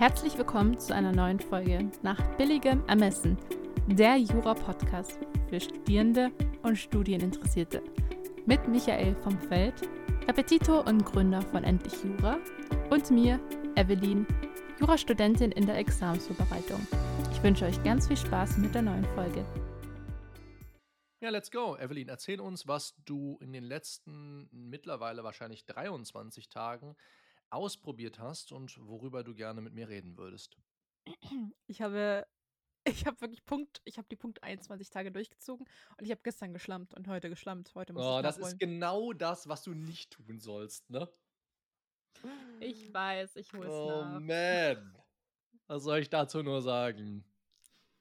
Herzlich willkommen zu einer neuen Folge nach billigem Ermessen, der Jura-Podcast für Studierende und Studieninteressierte. Mit Michael vom Feld, Repetitor und Gründer von Endlich Jura und mir, Evelyn, Jurastudentin in der Examensvorbereitung. Ich wünsche euch ganz viel Spaß mit der neuen Folge. Ja, let's go. Evelyn, erzähl uns, was du in den letzten mittlerweile wahrscheinlich 23 Tagen ausprobiert hast und worüber du gerne mit mir reden würdest. Ich habe ich habe wirklich Punkt, ich habe die Punkt 21 Tage durchgezogen und ich habe gestern geschlammt und heute geschlammt. Heute muss oh, ich das ist genau das, was du nicht tun sollst, ne? Ich weiß, ich hol's Oh nach. man. Was soll ich dazu nur sagen?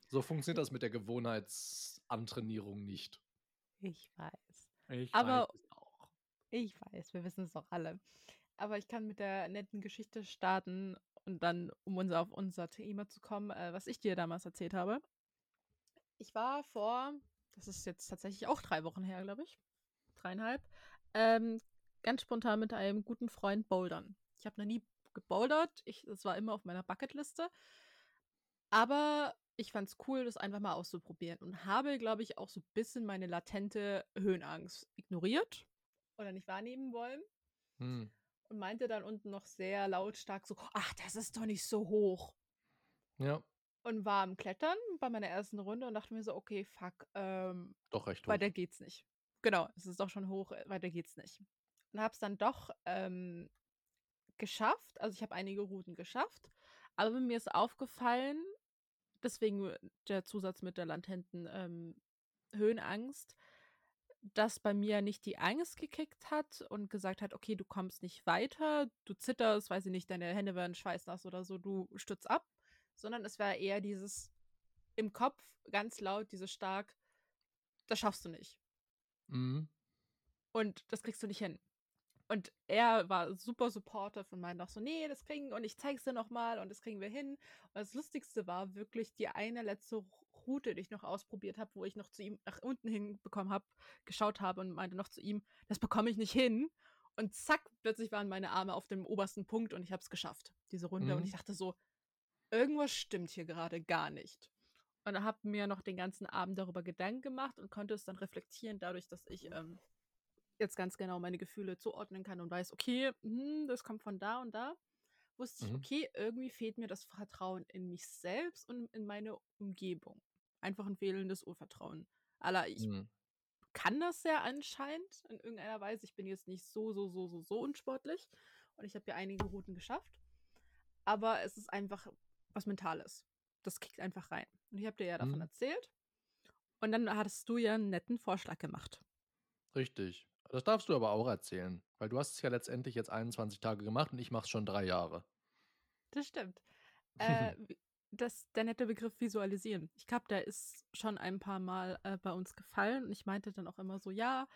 So funktioniert das mit der Gewohnheitsantrainierung nicht. Ich weiß. Ich Aber- weiß es auch. Ich weiß, wir wissen es doch alle. Aber ich kann mit der netten Geschichte starten und dann, um unser, auf unser Thema zu kommen, äh, was ich dir damals erzählt habe. Ich war vor, das ist jetzt tatsächlich auch drei Wochen her, glaube ich, dreieinhalb, ähm, ganz spontan mit einem guten Freund bouldern. Ich habe noch nie gebouldert, ich, das war immer auf meiner Bucketliste. Aber ich fand es cool, das einfach mal auszuprobieren und habe, glaube ich, auch so ein bisschen meine latente Höhenangst ignoriert oder nicht wahrnehmen wollen Hm. Und meinte dann unten noch sehr lautstark so, ach, das ist doch nicht so hoch. Ja, Und war am Klettern bei meiner ersten Runde und dachte mir so, okay, fuck, ähm, doch recht hoch. weiter geht's nicht. Genau, es ist doch schon hoch, äh, weiter geht's nicht. Und hab's dann doch ähm, geschafft. Also ich habe einige Routen geschafft. Aber mir ist aufgefallen, deswegen der Zusatz mit der latenten ähm, Höhenangst, dass bei mir nicht die Angst gekickt hat und gesagt hat, okay, du kommst nicht weiter, du zitterst, weiß ich nicht, deine Hände werden schweißnass oder so, du stützt ab, sondern es war eher dieses im Kopf ganz laut, dieses stark, das schaffst du nicht. Mhm. Und das kriegst du nicht hin. Und er war super supportive und meinte auch so, nee, das kriegen und ich zeig's dir nochmal und das kriegen wir hin. Und das Lustigste war wirklich die eine letzte Route, die ich noch ausprobiert habe, wo ich noch zu ihm nach unten hinbekommen habe, geschaut habe und meinte noch zu ihm, das bekomme ich nicht hin. Und zack, plötzlich waren meine Arme auf dem obersten Punkt und ich habe es geschafft, diese Runde. Und Mhm. ich dachte so, irgendwas stimmt hier gerade gar nicht. Und habe mir noch den ganzen Abend darüber Gedanken gemacht und konnte es dann reflektieren, dadurch, dass ich ähm, jetzt ganz genau meine Gefühle zuordnen kann und weiß, okay, hm, das kommt von da und da, wusste ich, Mhm. okay, irgendwie fehlt mir das Vertrauen in mich selbst und in meine Umgebung. Einfach ein fehlendes Urvertrauen. Aller, ich Mhm. kann das ja anscheinend in irgendeiner Weise. Ich bin jetzt nicht so, so, so, so, so unsportlich und ich habe ja einige Routen geschafft. Aber es ist einfach was Mentales. Das kickt einfach rein. Und ich habe dir ja davon Mhm. erzählt. Und dann hattest du ja einen netten Vorschlag gemacht. Richtig. Das darfst du aber auch erzählen, weil du hast es ja letztendlich jetzt 21 Tage gemacht und ich mache es schon drei Jahre. Das stimmt. Äh, das, der nette Begriff visualisieren. Ich glaube, der ist schon ein paar Mal äh, bei uns gefallen. Und ich meinte dann auch immer so, ja,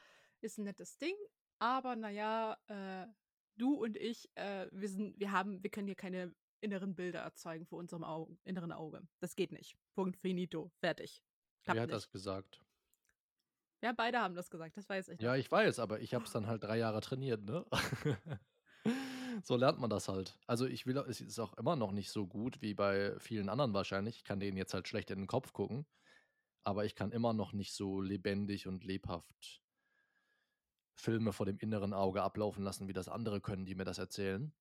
ist ein nettes Ding, aber naja, äh, du und ich, äh, wir sind, wir haben, wir können hier keine inneren Bilder erzeugen vor unserem Augen, inneren Auge. Das geht nicht. Punkt finito. Fertig. Klappt Wer hat nicht. das gesagt? Ja, beide haben das gesagt, das weiß ich. Ja, noch. ich weiß, aber ich habe es dann halt drei Jahre trainiert, ne? so lernt man das halt. Also ich will, es ist auch immer noch nicht so gut wie bei vielen anderen wahrscheinlich. Ich kann denen jetzt halt schlecht in den Kopf gucken, aber ich kann immer noch nicht so lebendig und lebhaft Filme vor dem inneren Auge ablaufen lassen, wie das andere können, die mir das erzählen.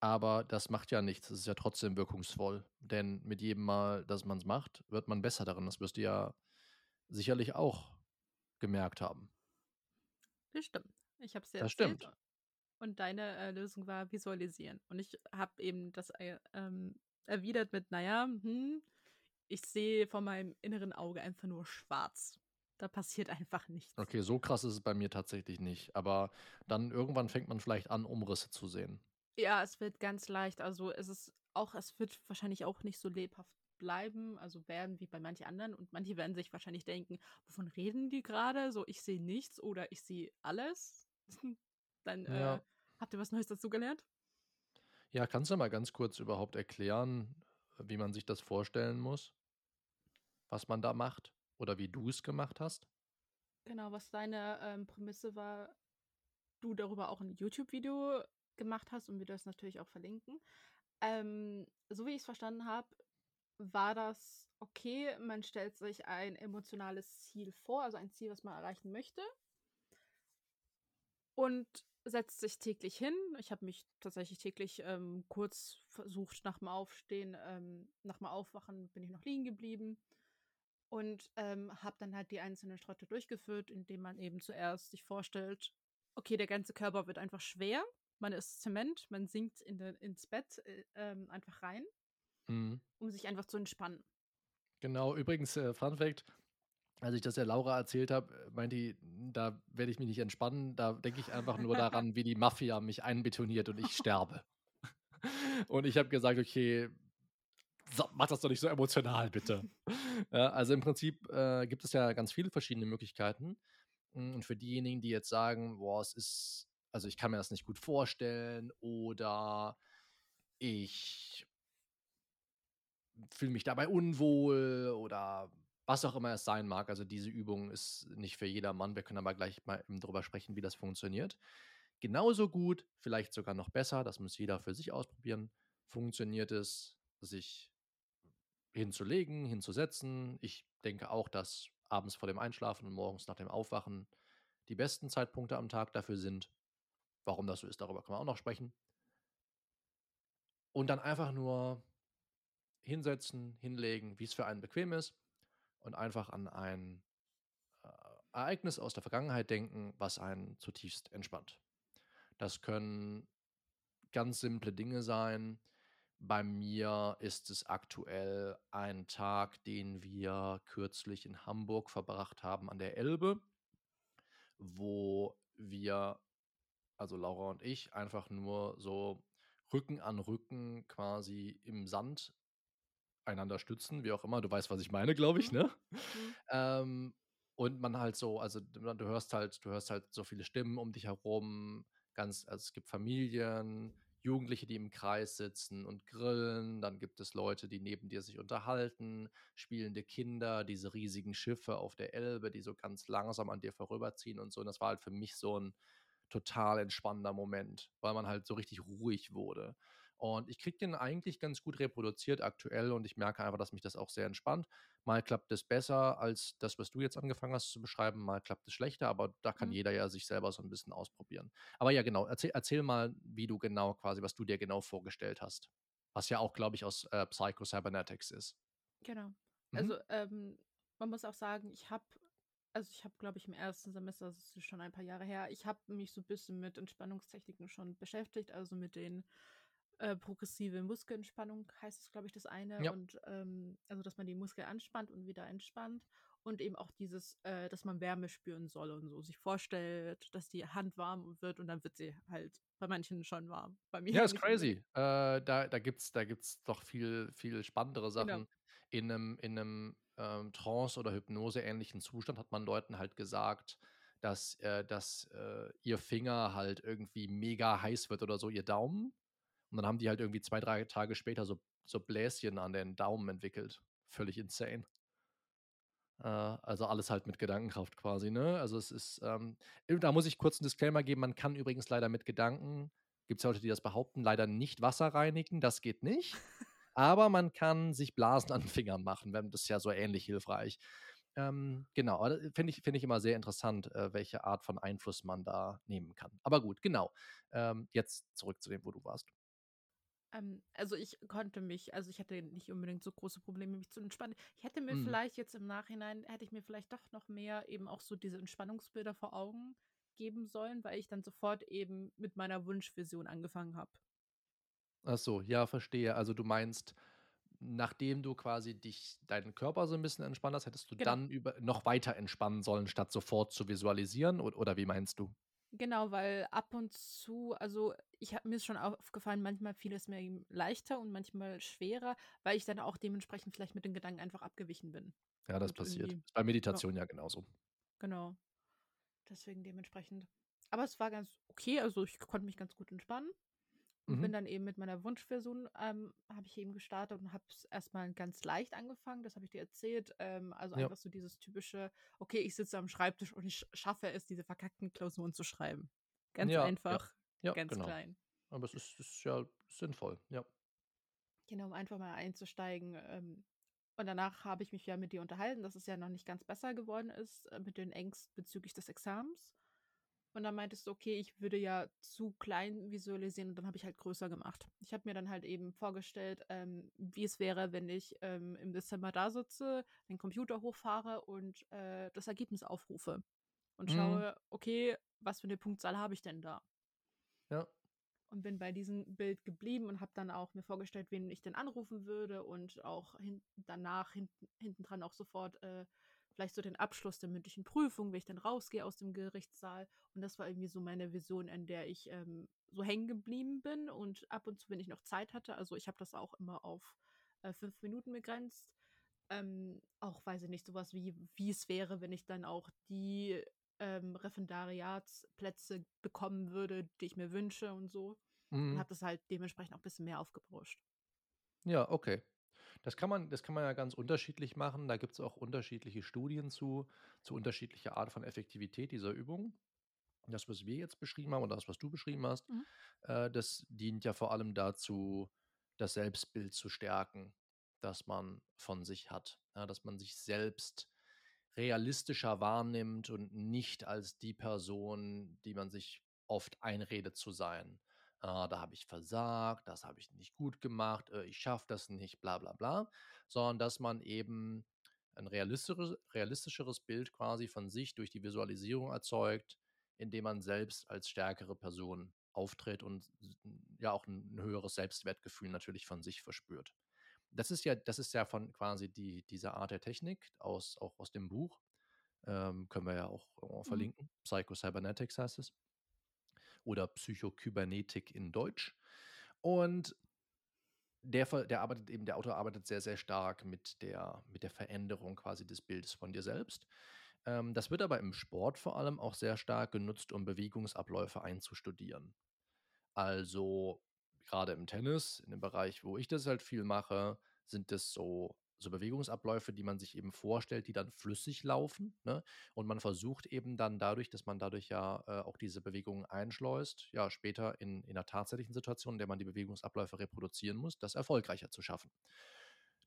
Aber das macht ja nichts. Es ist ja trotzdem wirkungsvoll. Denn mit jedem Mal, dass man es macht, wird man besser darin. Das wirst du ja sicherlich auch gemerkt haben. Das stimmt. Ich habe es dir Das erzählt. stimmt. Und deine äh, Lösung war visualisieren. Und ich habe eben das äh, ähm, erwidert mit, naja, hm, ich sehe vor meinem inneren Auge einfach nur schwarz. Da passiert einfach nichts. Okay, so krass ist es bei mir tatsächlich nicht. Aber dann irgendwann fängt man vielleicht an, Umrisse zu sehen. Ja, es wird ganz leicht. Also es ist auch, es wird wahrscheinlich auch nicht so lebhaft bleiben, also werden wie bei manchen anderen. Und manche werden sich wahrscheinlich denken, wovon reden die gerade? So, ich sehe nichts oder ich sehe alles. Dann äh, Ja. Habt ihr was Neues dazugelernt? Ja, kannst du mal ganz kurz überhaupt erklären, wie man sich das vorstellen muss? Was man da macht? Oder wie du es gemacht hast? Genau, was deine ähm, Prämisse war, du darüber auch ein YouTube-Video gemacht hast und wir das natürlich auch verlinken. Ähm, so wie ich's verstanden habe, war das okay, man stellt sich ein emotionales Ziel vor, also ein Ziel, was man erreichen möchte und setzt sich täglich hin. Ich habe mich tatsächlich täglich, ähm, kurz versucht nach dem Aufstehen ähm, nach dem Aufwachen bin ich noch liegen geblieben und, ähm, habe dann halt die einzelnen Schritte durchgeführt, indem man eben zuerst sich vorstellt: Okay, der ganze Körper wird einfach schwer. Man ist Zement, man sinkt in de ins Bett, äh, ähm, einfach rein Mhm. um sich einfach zu entspannen. Genau, übrigens, äh, Fun Fact, als ich das der Laura erzählt habe, äh, meint die: „Da werde ich mich nicht entspannen, da denke ich einfach nur daran, wie die Mafia mich einbetoniert und ich sterbe.“ Und ich habe gesagt: „Okay, mach das doch nicht so emotional, bitte.“ Ja, also im Prinzip, äh, gibt es ja ganz viele verschiedene Möglichkeiten. Hm, und für diejenigen, die jetzt sagen: „Boah, es ist also, ich kann mir das nicht gut vorstellen“ oder „Ich fühle mich dabei unwohl“ oder was auch immer es sein mag. Also, diese Übung ist nicht für jedermann. Wir können aber gleich mal drüber sprechen, wie das funktioniert. Genauso gut, vielleicht sogar noch besser, das muss jeder für sich ausprobieren, funktioniert es, sich hinzulegen, hinzusetzen. Ich denke auch, dass abends vor dem Einschlafen und morgens nach dem Aufwachen die besten Zeitpunkte am Tag dafür sind. Warum das so ist, darüber können wir auch noch sprechen. Und dann einfach nur hinsetzen, hinlegen, wie's für einen bequem ist und einfach an ein, äh, Ereignis aus der Vergangenheit denken, was einen zutiefst entspannt. Das können ganz simple Dinge sein. Bei mir ist es aktuell ein Tag, den wir kürzlich in Hamburg verbracht haben an der Elbe wo wir also Laura und ich, einfach nur so Rücken an Rücken quasi im Sand einander stützen, wie auch immer. Du weißt, was ich meine, glaube ich, Mhm. ne? Mhm. Ähm, und man halt so also, du hörst halt du hörst halt so viele Stimmen um dich herum, ganz also, es gibt Familien, Jugendliche, die im Kreis sitzen und grillen. Dann gibt es Leute, die neben dir sich unterhalten, spielende Kinder, diese riesigen Schiffe auf der Elbe, die so ganz langsam an dir vorüberziehen und so. Und das war halt für mich so 'n total entspannender Moment, weil man halt so richtig ruhig wurde. Und ich kriege den eigentlich ganz gut reproduziert aktuell und ich merke einfach, dass mich das auch sehr entspannt. Mal klappt es besser als das, was du jetzt angefangen hast zu beschreiben, mal klappt es schlechter, aber da kann Mhm. jeder ja sich selber so 'n bisschen ausprobieren. Aber ja, genau, erzähl erzähl mal, wie du genau quasi was du dir genau vorgestellt hast. Was ja auch, glaube ich, aus, äh, Psycho-Cybernetics ist. Genau. Mhm. Also, ähm, man muss auch sagen, ich habe also, ich habe, glaube ich, im 1. Semester das ist schon ein paar Jahre her ich habe mich so bisschen mit Entspannungstechniken schon beschäftigt, also, mit den äh, progressive Muskelentspannung heißt es, glaube ich, das eine Ja. und, ähm also, dass man die Muskeln anspannt und wieder entspannt und eben auch dieses, äh, dass man Wärme spüren soll und so sich vorstellt, dass die Hand warm wird und dann wird sie halt bei manchen schon warm, bei Ja, mir ist nicht unbedingt. crazy. Äh, da da gibt's da gibt's doch viel viel spannendere Genau. Sachen. In 'nem in 'nem, ähm, Trance oder hypnoseähnlichen Zustand hat man Leuten halt gesagt, dass äh, dass, äh, ihr Finger halt irgendwie mega heiß wird oder so, ihr Daumen. Und dann haben die halt irgendwie 2, 3 Tage später so so Bläschen an den Daumen entwickelt. Völlig insane. Äh, also, alles halt mit Gedankenkraft quasi, ne? Also, es ist, ähm da muss ich kurz 'n Disclaimer geben, man kann übrigens leider mit Gedanken gibt's ja Leute, die das behaupten, leider nicht Wasser reinigen, das geht nicht. Aber man kann sich Blasen an den Fingern machen, wenn das ist ja so ähnlich hilfreich. Ähm, genau, da finde ich finde ich immer sehr interessant, äh, welche Art von Einfluss man da nehmen kann. Aber gut, genau. Ähm, jetzt zurück zu dem, wo du warst. Ähm, also, ich konnte mich also, ich hatte nicht unbedingt so große Probleme, mich zu entspannen. Ich hätte mir Mhm. vielleicht jetzt im Nachhinein hätte ich mir vielleicht doch noch mehr eben auch so diese Entspannungsbilder vor Augen geben sollen, weil ich dann sofort eben mit meiner Wunschversion angefangen habe. Ach so, ja, verstehe. Also, du meinst, nachdem du quasi dich deinen Körper so 'n bisschen entspannt hast, hättest du Genau. dann über noch weiter entspannen sollen, statt sofort zu visualisieren od oder wie meinst du? Genau, weil ab und zu also, ich habe mir ist schon aufgefallen, manchmal fiel es mir leichter und manchmal schwerer, weil ich dann auch dementsprechend vielleicht mit den Gedanken einfach abgewichen bin Ja, das und passiert. Ist bei ja. Meditation ja genauso. Genau. Deswegen dementsprechend. Aber es war ganz okay, also, ich konnte mich ganz gut entspannen und Mhm. bin dann eben mit meiner Wunschversion, ähm habe ich eben gestartet und habe es erst mal ganz leicht angefangen, das habe ich dir erzählt. Ähm, also, Ja. einfach so dieses typische: „Okay, ich sitze am Schreibtisch und ich sch schaffe es, diese verkackten Klausuren zu schreiben.“ Ganz ja, einfach, ja, ganz genau. klein. Aber es ist ist ja sinnvoll, ja. Genau, um einfach mal einzusteigen, ähm, und danach habe ich mich ja mit dir unterhalten, dass es ja noch nicht ganz besser geworden ist, äh, mit den Ängsten bezüglich des Examens. Und dann meintest du: „Okay, ich würde ja zu klein visualisieren“, und dann habe ich halt größer gemacht. Ich habe mir dann halt eben vorgestellt, ähm, wie es wäre, wenn ich, ähm, im Dezember da sitze, den Computer hochfahre und, äh, das Ergebnis aufrufe und Mhm. schaue: „Okay, was für 'ne Punktzahl habe ich denn da?“ Ja. Und bin bei diesem Bild geblieben und habe dann auch mir vorgestellt, wen ich denn anrufen würde und auch hin danach hinten hintendran auch sofort, äh, vielleicht so den Abschluss der mündlichen Prüfung, wie ich dann rausgehe aus dem Gerichtssaal. Und das war irgendwie so meine Vision, in der ich, ähm, so hängen geblieben bin und ab und zu, wenn ich noch Zeit hatte also, ich habe das auch immer auf, äh, 5 Minuten begrenzt. Ähm, auch, weiß ich nicht, so was wie wie es wäre, wenn ich dann auch die, ähm, Referendariatsplätze bekommen würde, die ich mir wünsche und so. Und Mhm. habe das halt dementsprechend auch bisschen mehr aufgebauscht. Ja, okay. Das kann man das kann man ja ganz unterschiedlich machen. Da gibt's auch unterschiedliche Studien zu zu unterschiedlicher Art von Effektivität dieser Übung. Das, was wir jetzt beschrieben haben oder das, was du beschrieben hast, Mhm. äh, das dient ja vor allem dazu, das Selbstbild zu stärken, das man von sich hat, ja, dass man sich selbst realistischer wahrnimmt und nicht als die Person, die man sich oft einredet zu sein. „Ah, da habe ich versagt, das habe ich nicht gut gemacht, äh, ich schaffe das nicht, bla bla bla.“ Sondern dass man eben 'n realistische realistischeres Bild quasi von sich durch die Visualisierung erzeugt, indem man selbst als stärkere Person auftritt und ja auch 'n höheres Selbstwertgefühl natürlich von sich verspürt. Das ist ja das ist ja von quasi die diese Art der Technik aus auch aus dem Buch. Ähm, können wir ja auch, äh, Mhm. verlinken. Psycho-Cybernetics heißt es. Oder Psychokybernetik in Deutsch. Und der der arbeitet eben der Autor arbeitet sehr, sehr stark mit der mit der Veränderung quasi des Bildes von dir selbst. Ähm, das wird aber im Sport vor allem auch sehr stark genutzt, um Bewegungsabläufe einzustudieren. Also, grade im Tennis, in dem Bereich, wo ich das halt viel mache, sind das so so Bewegungsabläufe, die man sich eben vorstellt, die dann flüssig laufen, ne? Und man versucht eben dann dadurch, dass man dadurch ja, äh, auch diese Bewegungen einschleust, ja, später in in 'ner tatsächlichen Situation, in der man die Bewegungsabläufe reproduzieren muss, das erfolgreicher zu schaffen.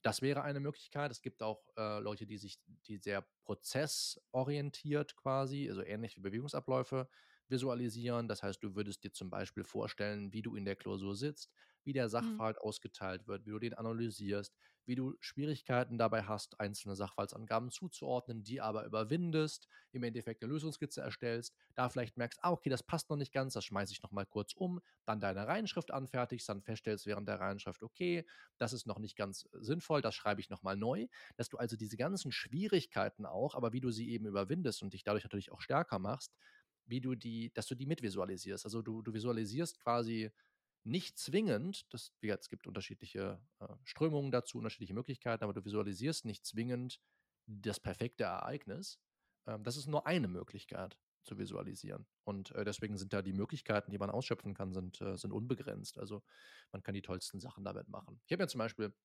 Das wäre eine Möglichkeit. Es gibt auch, äh, Leute, die sich die sehr prozessorientiert quasi, also ähnlich wie Bewegungsabläufe visualisieren. Das heißt, du würdest dir zum Beispiel vorstellen, wie du in der Klausur sitzt, wie der Mhm. Sachverhalt ausgeteilt wird, wie du den analysierst, wie du Schwierigkeiten dabei hast, einzelne Sachverhaltsangaben zuzuordnen, die aber überwindest, im Endeffekt 'ne Lösungskizze erstellst, da vielleicht merkst: „Ah, okay, das passt noch nicht ganz, das schmeiße ich noch mal kurz um.“ Dann deine Reinschrift anfertigst, dann feststellst während der Reinschrift: „Okay, das ist noch nicht ganz sinnvoll, das schreibe ich noch mal neu.“ Dass du also diese ganzen Schwierigkeiten auch aber wie du sie eben überwindest und dich dadurch natürlich auch stärker machst, wie du die dass du die mitvisualisierst. Also, du du visualisierst quasi nicht zwingend das wie es gibt unterschiedliche, äh, Strömungen dazu, unterschiedliche Möglichkeiten, aber du visualisierst nicht zwingend das perfekte Ereignis. Ähm, das ist nur eine Möglichkeit zu visualisieren. Und, äh, deswegen sind da die Möglichkeiten, die man ausschöpfen kann, sind äh, sind unbegrenzt. Also, man kann die tollsten Sachen damit machen. Ich habe mir zum Beispiel,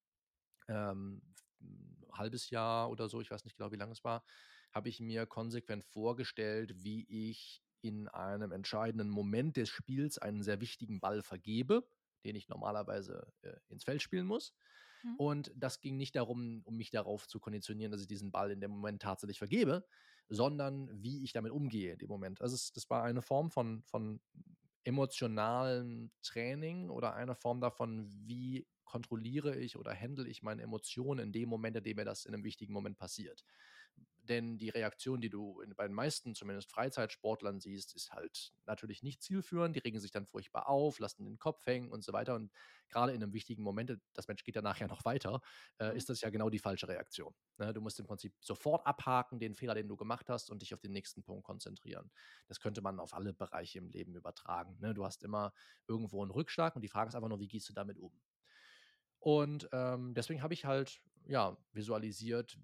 ähm, f 'n 1/2 Jahr oder so, ich weiß nicht genau, wie lang es war, habe ich mir konsequent vorgestellt, wie ich in einem entscheidenden Moment des Spiels einen sehr wichtigen Ball vergebe, den ich normalerweise, äh, ins Feld spielen muss. Mhm. Und das ging nicht darum, um mich darauf zu konditionieren, dass ich diesen Ball in dem Moment tatsächlich vergebe, sondern wie ich damit umgehe in dem Moment. Also, es das war eine Form von von emotionalem Training oder eine Form davon, wie kontrolliere ich oder handle ich meine Emotionen in dem Moment, in dem mir das in 'nem wichtigen Moment passiert. Denn die Reaktion, die du in bei den meisten zumindest Freizeitsportlern siehst, ist halt natürlich nicht zielführend. Die regen sich dann furchtbar auf, lassen den Kopf hängen und so weiter. Und grade in 'nem wichtigen Moment, das Match geht danach ja noch weiter, äh, Mhm. ist das ja genau die falsche Reaktion, ne? Du musst im Prinzip sofort abhaken, den Fehler, den du gemacht hast, und dich auf den nächsten Punkt konzentrieren. Das könnte man auf alle Bereiche im Leben übertragen, ne? Du hast immer irgendwo 'n Rückschlag und die Frage ist einfach nur: „Wie gehst du damit um?“ Und, ähm, deswegen habe ich halt, ja, visualisiert,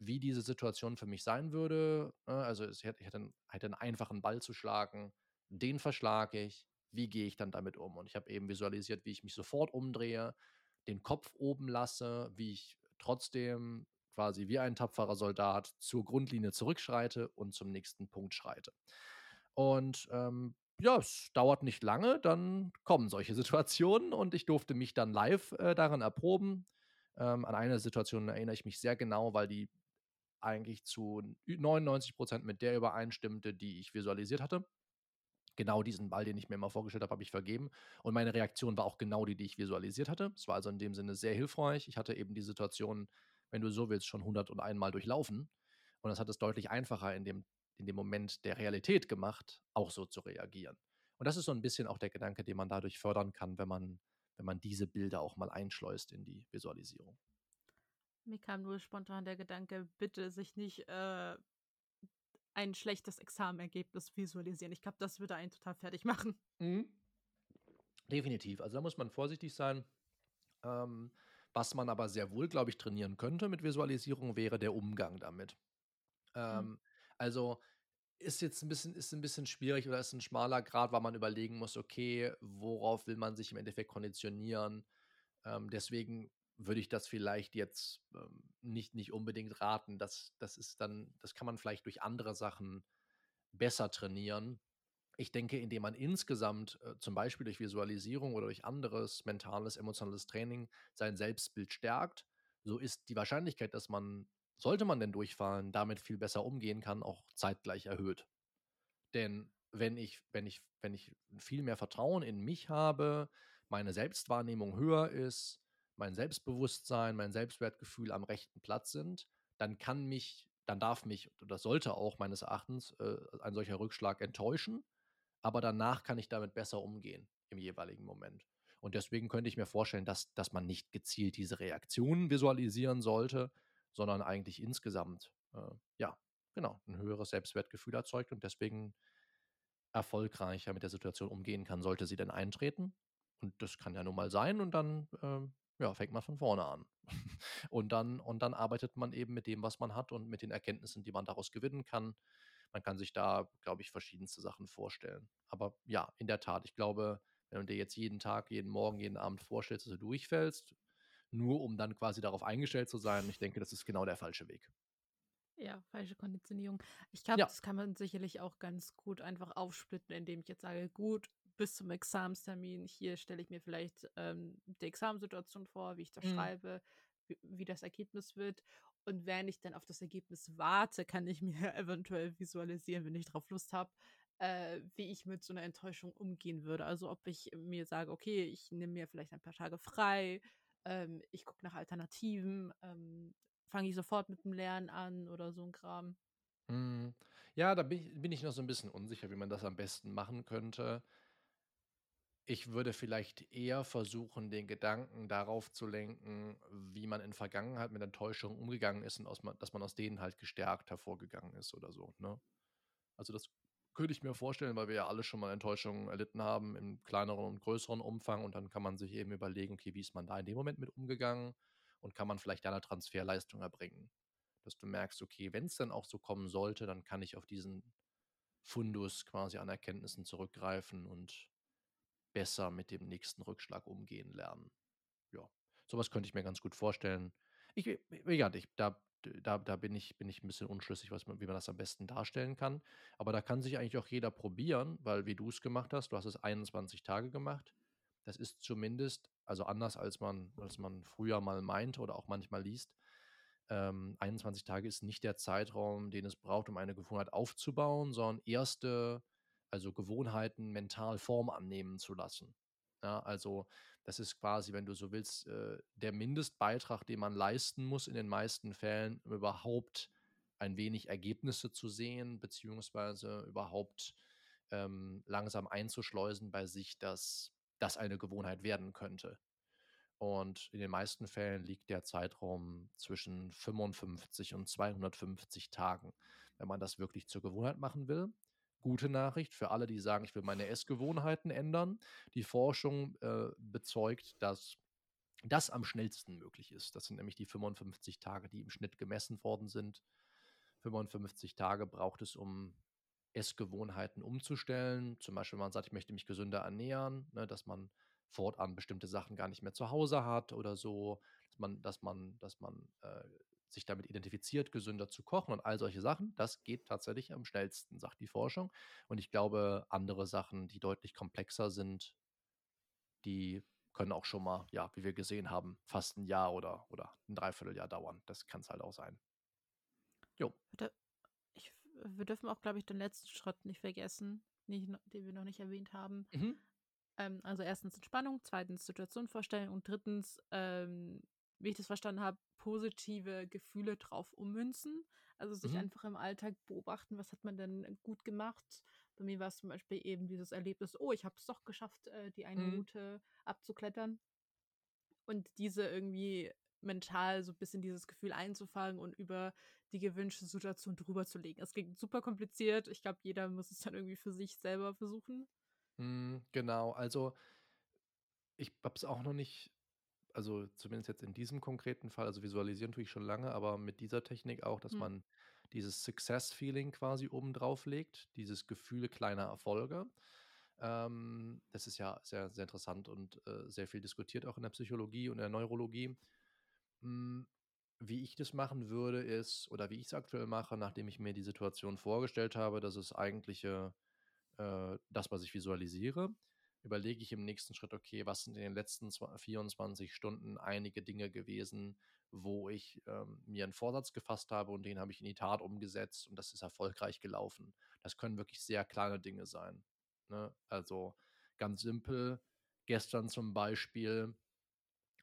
wie diese Situation für mich sein würde, ne? Also, ich hätte ich hätte 'n hätte 'n einfachen Ball zu schlagen, den verschlage ich. Wie gehe ich dann damit um? Und ich habe eben visualisiert, wie ich mich sofort umdrehe, den Kopf oben lasse, wie ich trotzdem quasi wie ein tapferer Soldat zur Grundlinie zurückschreite und zum nächsten Punkt schreite. Und, ähm ja, es dauert nicht lange, dann kommen solche Situationen und ich durfte mich dann live, äh, darin erproben. Ähm, an eine Situation erinnere ich mich sehr genau, weil die eigentlich zu 99% mit der übereinstimmte, die ich visualisiert hatte. Genau diesen Ball, den ich mir immer vorgestellt habe, habe ich vergeben und meine Reaktion war auch genau die, die ich visualisiert hatte. Es war also in dem Sinne sehr hilfreich. Ich hatte eben die Situation, wenn du so willst, schon 101 Mal durchlaufen und das hat es deutlich einfacher in dem in dem Moment der Realität gemacht, auch so zu reagieren. Und das ist so ein bisschen auch der Gedanke, den man dadurch fördern kann, wenn man wenn man diese Bilder auch mal einschleust in die Visualisierung. Mir kam nur spontan der Gedanke, bitte sich nicht äh, ein schlechtes Examenergebnis visualisieren. Ich glaube, das würde einen total fertig machen. Mhm. Definitiv. Also da muss man vorsichtig sein. Ähm, was man aber sehr wohl, glaube ich, trainieren könnte mit Visualisierung, wäre der Umgang damit. Mhm. Ähm, also ist jetzt ein bisschen, ist ein bisschen schwierig oder ist ein schmaler Grad, weil man überlegen muss, okay, worauf will man sich im Endeffekt konditionieren? Ähm, deswegen würde ich das vielleicht jetzt ähm, nicht, nicht unbedingt raten. Das, das ist dann, das kann man vielleicht durch andere Sachen besser trainieren. Ich denke, indem man insgesamt, äh, zum Beispiel durch Visualisierung oder durch anderes mentales, emotionales Training, sein Selbstbild stärkt, so ist die Wahrscheinlichkeit, dass man sollte man denn durchfallen, damit viel besser umgehen kann, auch zeitgleich erhöht. Denn wenn ich, wenn ich, wenn ich viel mehr Vertrauen in mich habe, meine Selbstwahrnehmung höher ist, mein Selbstbewusstsein, mein Selbstwertgefühl am rechten Platz sind, dann kann mich, dann darf mich, oder sollte auch meines Erachtens äh, ein solcher Rückschlag enttäuschen, aber danach kann ich damit besser umgehen im jeweiligen Moment. Und deswegen könnte ich mir vorstellen, dass, dass man nicht gezielt diese Reaktionen visualisieren sollte, sondern eigentlich insgesamt, äh, ja, genau, ein höheres Selbstwertgefühl erzeugt und deswegen erfolgreicher mit der Situation umgehen kann, sollte sie denn eintreten. Und das kann ja nun mal sein und dann ähm, ja, fängt man von vorne an. und, dann, und dann arbeitet man eben mit dem, was man hat und mit den Erkenntnissen, die man daraus gewinnen kann. Man kann sich da, glaube ich, verschiedenste Sachen vorstellen. Aber ja, in der Tat, ich glaube, wenn du dir jetzt jeden Tag, jeden Morgen, jeden Abend vorstellst, dass du durchfällst, nur um dann quasi darauf eingestellt zu sein. Ich denke, das ist genau der falsche Weg. Ja, falsche Konditionierung. Ich glaube, Ja. das kann man sicherlich auch ganz gut einfach aufsplitten, indem ich jetzt sage, gut, bis zum Examenstermin, hier stelle ich mir vielleicht ähm, die Examenssituation vor, wie ich das Mhm. schreibe, wie, wie das Ergebnis wird. Und wenn ich dann auf das Ergebnis warte, kann ich mir eventuell visualisieren, wenn ich darauf Lust habe, äh, wie ich mit so einer Enttäuschung umgehen würde. Also ob ich mir sage, okay, ich nehme mir vielleicht ein paar Tage frei, ähm, ich gucke nach Alternativen, ähm, fange ich sofort mit dem Lernen an oder so ein Kram. Mhm. Ja, da bin ich, bin ich noch so ein bisschen unsicher, wie man das am besten machen könnte. Ich würde vielleicht eher versuchen, den Gedanken darauf zu lenken, wie man in Vergangenheit mit Enttäuschungen umgegangen ist und aus, dass man aus denen halt gestärkt hervorgegangen ist oder so. Ne? Also das könnte ich mir vorstellen, weil wir ja alle schon mal Enttäuschungen erlitten haben im kleineren und größeren Umfang und dann kann man sich eben überlegen, okay, wie ist man da in dem Moment mit umgegangen und kann man vielleicht da eine Transferleistung erbringen, dass du merkst, okay, wenn es dann auch so kommen sollte, dann kann ich auf diesen Fundus quasi an Erkenntnissen zurückgreifen und besser mit dem nächsten Rückschlag umgehen lernen. Ja, sowas könnte ich mir ganz gut vorstellen. Ich, wie gesagt, ich, da, da, da bin, ich, bin ich ein bisschen unschlüssig, was wie man das am besten darstellen kann. Aber da kann sich eigentlich auch jeder probieren, weil wie du es gemacht hast, du hast es 21 Tage gemacht. Das ist zumindest, also anders als man, als man früher mal meint oder auch manchmal liest, ähm, 21 Tage ist nicht der Zeitraum, den es braucht, um eine Gewohnheit aufzubauen, sondern erste, also Gewohnheiten mental Form annehmen zu lassen. Ja, also das ist quasi, wenn du so willst, äh, der Mindestbeitrag, den man leisten muss in den meisten Fällen, um überhaupt ein wenig Ergebnisse zu sehen, beziehungsweise überhaupt ähm, langsam einzuschleusen bei sich, dass das eine Gewohnheit werden könnte. Und in den meisten Fällen liegt der Zeitraum zwischen 55 und 250 Tagen, wenn man das wirklich zur Gewohnheit machen will. Gute Nachricht für alle, die sagen, ich will meine Essgewohnheiten ändern. Die Forschung äh, bezeugt, dass das am schnellsten möglich ist. Das sind nämlich die 55 Tage, die im Schnitt gemessen worden sind. 55 Tage braucht es, um Essgewohnheiten umzustellen. Zum Beispiel, wenn man sagt, ich möchte mich gesünder ernähren, ne, dass man fortan bestimmte Sachen gar nicht mehr zu Hause hat oder so, dass man, dass man, dass man äh, sich damit identifiziert, gesünder zu kochen und all solche Sachen. Das geht tatsächlich am schnellsten, sagt die Forschung. Und ich glaube, andere Sachen, die deutlich komplexer sind, die können auch schon mal, ja, wie wir gesehen haben, fast ein Jahr oder, oder ein Dreivierteljahr dauern. Das kann es halt auch sein. Jo. Ich, wir dürfen auch, glaube ich, den letzten Schritt nicht vergessen, nicht, den wir noch nicht erwähnt haben. Mhm. Ähm, also erstens Entspannung, zweitens Situation vorstellen und drittens, ähm, wie ich das verstanden habe, positive Gefühle drauf ummünzen. Also sich Mhm. einfach im Alltag beobachten, was hat man denn gut gemacht. Bei mir war es zum Beispiel eben dieses Erlebnis, oh, ich habe es doch geschafft, äh, die eine Mhm. Route abzuklettern. Und diese irgendwie mental so ein bisschen dieses Gefühl einzufangen und über die gewünschte Situation drüber zu legen. Es klingt super kompliziert. Ich glaube, jeder muss es dann irgendwie für sich selber versuchen. Mm, Genau, also ich habe es auch noch nicht, also zumindest jetzt in diesem konkreten Fall, also visualisieren tue ich schon lange, aber mit dieser Technik auch, dass Hm. man dieses Success-Feeling quasi oben drauf legt, dieses Gefühl kleiner Erfolge. Ähm, das ist ja sehr, sehr interessant und äh, sehr viel diskutiert auch in der Psychologie und in der Neurologie. Mm, Wie ich das machen würde, ist, oder wie ich es aktuell mache, nachdem ich mir die Situation vorgestellt habe, dass es eigentliche, äh, das, was ich visualisiere, überlege ich im nächsten Schritt, okay, was sind in den letzten 24 Stunden einige Dinge gewesen, wo ich ähm, mir einen Vorsatz gefasst habe und den habe ich in die Tat umgesetzt und das ist erfolgreich gelaufen. Das können wirklich sehr kleine Dinge sein. Ne? Also ganz simpel, gestern zum Beispiel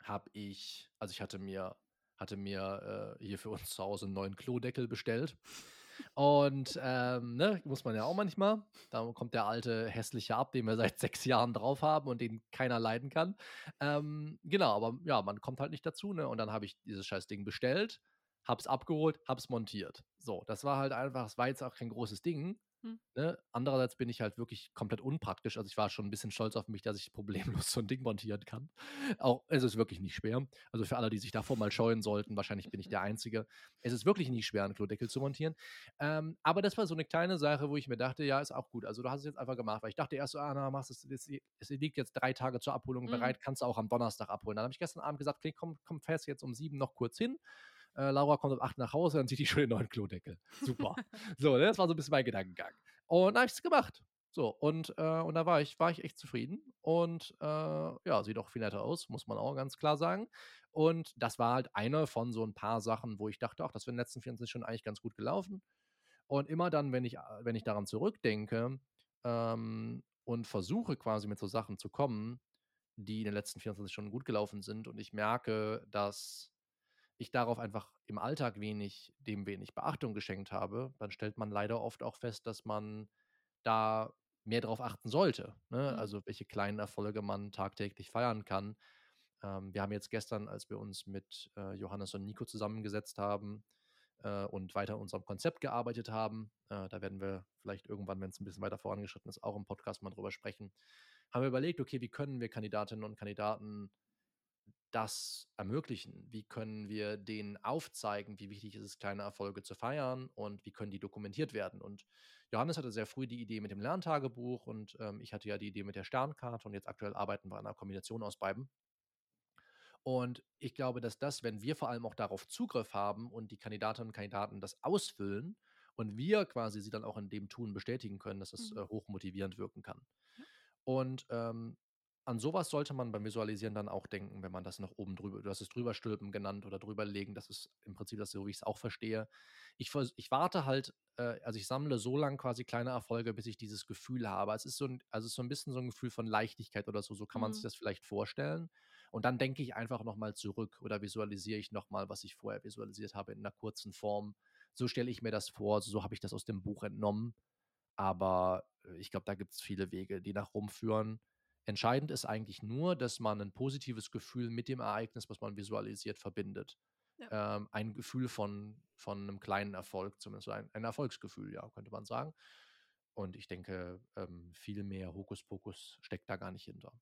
habe ich, also ich hatte mir, hatte mir äh, hier für uns zu Hause einen neuen Klodeckel bestellt. Und ähm, ne, muss man ja auch manchmal. Da kommt der alte hässliche ab, den wir seit sechs Jahren drauf haben und den keiner leiden kann. Ähm, genau, aber ja, man kommt halt nicht dazu, ne? Und dann habe ich dieses scheiß Ding bestellt, hab's abgeholt, hab's montiert. So, das war halt einfach, es war jetzt auch kein großes Ding. Hm. Ne? Andererseits bin ich halt wirklich komplett unpraktisch. Also ich war schon ein bisschen stolz auf mich, dass ich problemlos so ein Ding montieren kann. Auch es ist wirklich nicht schwer. Also für alle, die sich davor mal scheuen sollten, wahrscheinlich bin ich der Einzige. Es ist wirklich nicht schwer, einen Klodeckel zu montieren. Ähm, aber das war so eine kleine Sache, wo ich mir dachte, ja, ist auch gut. Also du hast es jetzt einfach gemacht, weil ich dachte erst so, ah, na, machst es, es, es liegt jetzt drei Tage zur Abholung Mhm. bereit, kannst du auch am Donnerstag abholen. Dann habe ich gestern Abend gesagt, okay, komm, komm fest jetzt um sieben noch kurz hin. Äh, Laura kommt um acht nach Hause, dann sieht die schon den neuen Klodeckel. Super. so, ne, das war so ein bisschen mein Gedankengang. Und dann habe ich es gemacht. So, und, äh, und da war ich, war ich echt zufrieden. Und äh, ja, sieht auch viel netter aus, muss man auch ganz klar sagen. Und das war halt eine von so ein paar Sachen, wo ich dachte, ach, das wäre in den letzten 24 Stunden eigentlich ganz gut gelaufen. Und immer dann, wenn ich, wenn ich daran zurückdenke ähm, und versuche quasi mit so Sachen zu kommen, die in den letzten 24 Stunden gut gelaufen sind und ich merke, dass ich darauf einfach im Alltag wenig, dem wenig Beachtung geschenkt habe, dann stellt man leider oft auch fest, dass man da mehr drauf achten sollte. Ne? Mhm. Also welche kleinen Erfolge man tagtäglich feiern kann. Ähm, wir haben jetzt gestern, als wir uns mit äh, Johannes und Nico zusammengesetzt haben äh, und weiter an unserem Konzept gearbeitet haben, äh, da werden wir vielleicht irgendwann, wenn es ein bisschen weiter vorangeschritten ist, auch im Podcast mal drüber sprechen, haben wir überlegt, okay, wie können wir Kandidatinnen und Kandidaten das ermöglichen? Wie können wir denen aufzeigen, wie wichtig es ist, kleine Erfolge zu feiern und wie können die dokumentiert werden? Und Johannes hatte sehr früh die Idee mit dem Lerntagebuch und ähm, ich hatte ja die Idee mit der Sternkarte und jetzt aktuell arbeiten wir an einer Kombination aus beiden. Und ich glaube, dass das, wenn wir vor allem auch darauf Zugriff haben und die Kandidatinnen und Kandidaten das ausfüllen und wir quasi sie dann auch in dem Tun bestätigen können, dass es Mhm. äh, hochmotivierend wirken kann. Und ähm, an sowas sollte man beim Visualisieren dann auch denken, wenn man das noch oben drüber, du hast es drüber stülpen genannt oder drüber legen, das ist im Prinzip das so, wie ich es auch verstehe. Ich, ich warte halt, äh, also ich sammle so lange quasi kleine Erfolge, bis ich dieses Gefühl habe. Es ist so ein, also es ist so ein bisschen so ein Gefühl von Leichtigkeit oder so, so kann man sich Mhm. das vielleicht vorstellen. Und dann denke ich einfach nochmal zurück oder visualisiere ich nochmal, was ich vorher visualisiert habe in einer kurzen Form. So stelle ich mir das vor, so habe ich das aus dem Buch entnommen. Aber äh, ich glaube, da gibt es viele Wege, die nach Rom führen. Entscheidend ist eigentlich nur, dass man ein positives Gefühl mit dem Ereignis, was man visualisiert, verbindet. Ja. Ähm, ein Gefühl von, von einem kleinen Erfolg, zumindest ein, ein Erfolgsgefühl, ja, könnte man sagen. Und ich denke, ähm, viel mehr Hokuspokus steckt da gar nicht hinter.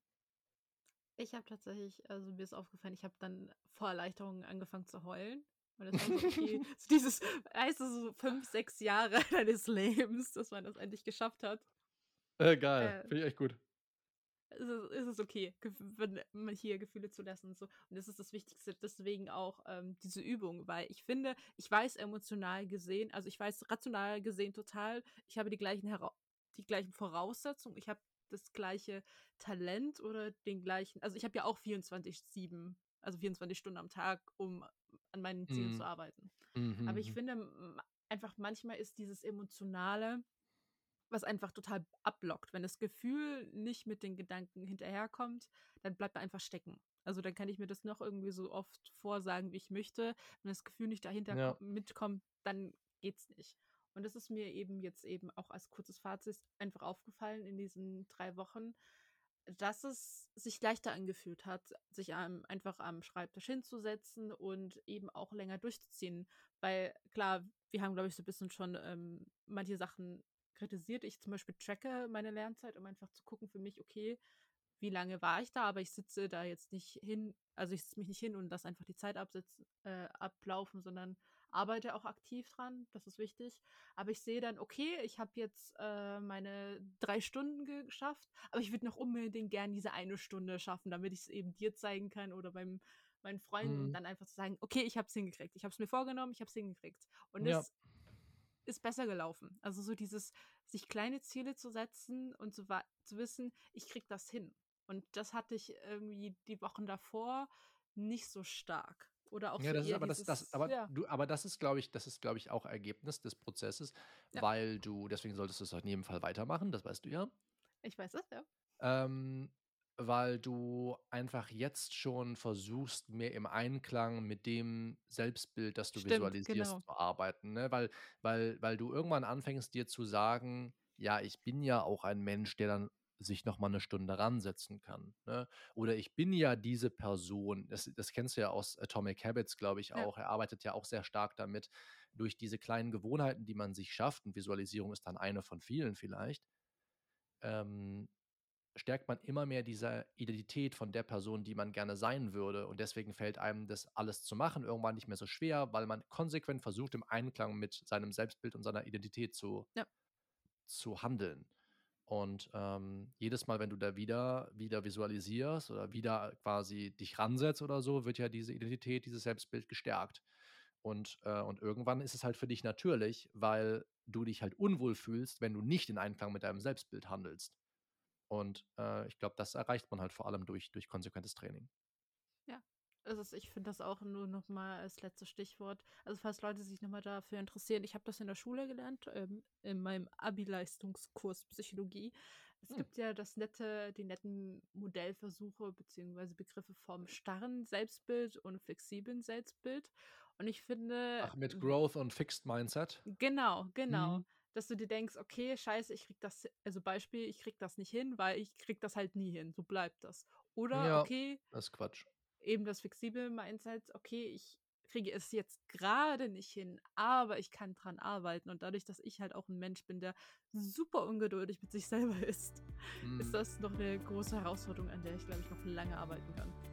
Ich habe tatsächlich, also mir ist aufgefallen, ich habe dann vor Erleichterung angefangen zu heulen. Und das war so, okay, so dieses, weißt du, so fünf, sechs Jahre deines Lebens, dass man das endlich geschafft hat. Äh, geil, Äh, finde ich echt gut. Ist es, ist es okay, wenn man hier Gefühle zulassen und so. Und das ist das Wichtigste, deswegen auch ähm, diese Übung, weil ich finde, ich weiß emotional gesehen, also ich weiß rational gesehen total, ich habe die gleichen, Hera die gleichen Voraussetzungen, ich habe das gleiche Talent oder den gleichen, also ich habe ja auch 24-7, also 24 Stunden am Tag, um an meinen Zielen Mhm. zu arbeiten. Mhm, Aber ich mhm. finde einfach manchmal ist dieses Emotionale, was einfach total abblockt. Wenn das Gefühl nicht mit den Gedanken hinterherkommt, dann bleibt er einfach stecken. Also dann kann ich mir das noch irgendwie so oft vorsagen, wie ich möchte. Wenn das Gefühl nicht dahinter Ja. ko- mitkommt, dann geht's nicht. Und das ist mir eben jetzt eben auch als kurzes Fazit einfach aufgefallen in diesen drei Wochen, dass es sich leichter angefühlt hat, sich am, einfach am Schreibtisch hinzusetzen und eben auch länger durchzuziehen. Weil klar, wir haben, glaube ich, so ein bisschen schon ähm, manche Sachen kritisiert. Ich zum Beispiel tracke meine Lernzeit, um einfach zu gucken für mich, okay, wie lange war ich da, aber ich sitze da jetzt nicht hin, also ich sitze mich nicht hin und lasse einfach die Zeit absitzen, äh, ablaufen, sondern arbeite auch aktiv dran, das ist wichtig. Aber ich sehe dann, okay, ich habe jetzt äh, meine drei Stunden geschafft, aber ich würde noch unbedingt gern diese eine Stunde schaffen, damit ich es eben dir zeigen kann oder beim meinen Freunden Mhm. dann einfach zu sagen, okay, ich habe es hingekriegt, ich habe es mir vorgenommen, ich habe es hingekriegt. Und Ja. das ist besser gelaufen. Also so dieses, sich kleine Ziele zu setzen und zu, zu wissen, ich krieg das hin. Und das hatte ich irgendwie die Wochen davor nicht so stark. Oder auch Ja, so das ist aber das dieses, das aber ja, du aber das ist, glaube ich das ist, glaube ich, auch Ergebnis des Prozesses, ja, weil du deswegen solltest du es auf jeden Fall weitermachen, das weißt du ja. ich weiß es, ja. Ähm, weil du einfach jetzt schon versuchst, mehr im Einklang mit dem Selbstbild, das du Stimmt, visualisierst, genau. zu arbeiten, ne? Weil weil weil du irgendwann anfängst, dir zu sagen: „Ja, ich bin ja auch ein Mensch, der dann sich noch mal 'ne Stunde ransetzen kann“, ne? Oder ich bin ja diese Person. Das das kennst du ja aus Atomic Habits, glaube ich, Ja, auch. Er arbeitet ja auch sehr stark damit, durch diese kleinen Gewohnheiten, die man sich schafft, und Visualisierung ist dann eine von vielen vielleicht, ähm, stärkt man immer mehr diese Identität von der Person, die man gerne sein würde. Und deswegen fällt einem das alles zu machen irgendwann nicht mehr so schwer, weil man konsequent versucht, im Einklang mit seinem Selbstbild und seiner Identität zu, ja, zu handeln. Und ähm, jedes Mal, wenn du da wieder, wieder visualisierst oder wieder quasi dich ransetzt oder so, wird ja diese Identität, dieses Selbstbild gestärkt. Und, äh, und irgendwann ist es halt für dich natürlich, weil du dich halt unwohl fühlst, wenn du nicht in Einklang mit deinem Selbstbild handelst. Und äh, ich glaube, das erreicht man halt vor allem durch, durch konsequentes Training. ja. Also ich finde das auch nur noch mal als letztes Stichwort. Also falls Leute sich noch mal dafür interessieren, ich habe das in der Schule gelernt, ähm, in meinem Abi-Leistungskurs Psychologie. Es Hm. gibt ja das nette, die netten Modellversuche beziehungsweise Begriffe vom starren Selbstbild und flexiblen Selbstbild. Und ich finde, Ach, mit Growth und Fixed Mindset. genau, genau, Mhm. Dass du dir denkst, okay, scheiße, ich krieg das, also Beispiel, ich krieg das nicht hin, weil ich krieg das halt nie hin, so bleibt das. Oder, Ja, okay, das ist Quatsch. eben das flexible Mindset, okay, ich kriege es jetzt gerade nicht hin, aber ich kann dran arbeiten. Und dadurch, dass ich halt auch ein Mensch bin, der super ungeduldig mit sich selber ist, ist Mhm. das noch eine große Herausforderung, an der ich, glaube ich, noch lange arbeiten kann.